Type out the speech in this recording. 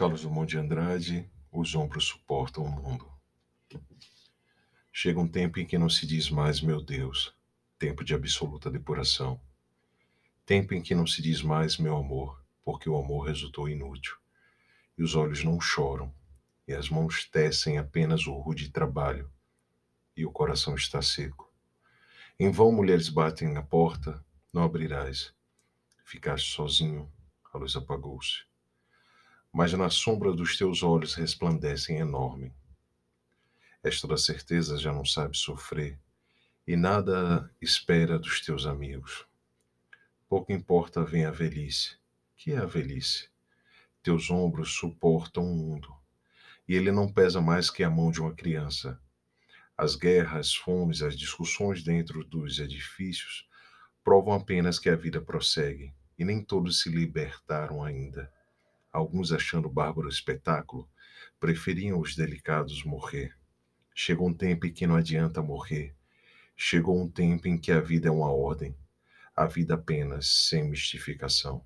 Carlos Drummond de Andrade, os ombros suportam o mundo. Chega um tempo em que não se diz mais, meu Deus, tempo de absoluta depuração. Tempo em que não se diz mais, meu amor, porque o amor resultou inútil. E os olhos não choram, e as mãos tecem apenas o rude trabalho, e o coração está seco. Em vão mulheres batem na porta, não abrirás. Ficaste sozinho, a luz apagou-se mas na sombra dos teus olhos resplandecem enorme. És toda certeza já não sabe sofrer, e nada espera dos teus amigos. Pouco importa vem a velhice. Que é a velhice? Teus ombros suportam o mundo, e ele não pesa mais que a mão de uma criança. As guerras, as fomes, as discussões dentro dos edifícios provam apenas que a vida prossegue, e nem todos se libertaram ainda alguns achando bárbaro espetáculo, preferiam os delicados morrer. Chegou um tempo em que não adianta morrer. Chegou um tempo em que a vida é uma ordem, a vida apenas sem mistificação.